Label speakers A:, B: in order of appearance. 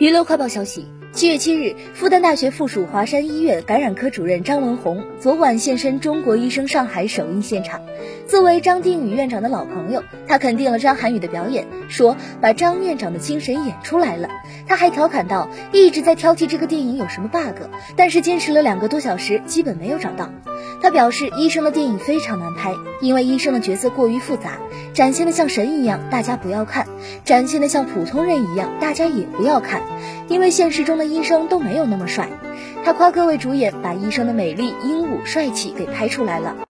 A: 娱乐快报消息：七月七日，复旦大学附属华山医院感染科主任张文宏昨晚现身中国医生上海首映现场。作为张定宇院长的老朋友，他肯定了张涵予的表演，说把张院长的精神演出来了。他还调侃道：“一直在挑剔这个电影有什么 bug，但是坚持了两个多小时，基本没有找到。”他表示，医生的电影非常难拍，因为医生的角色过于复杂，展现的像神一样，大家不要看；展现的像普通人一样，大家也不要看，因为现实中的医生都没有那么帅。他夸各位主演把医生的美丽、英武、帅气给拍出来了。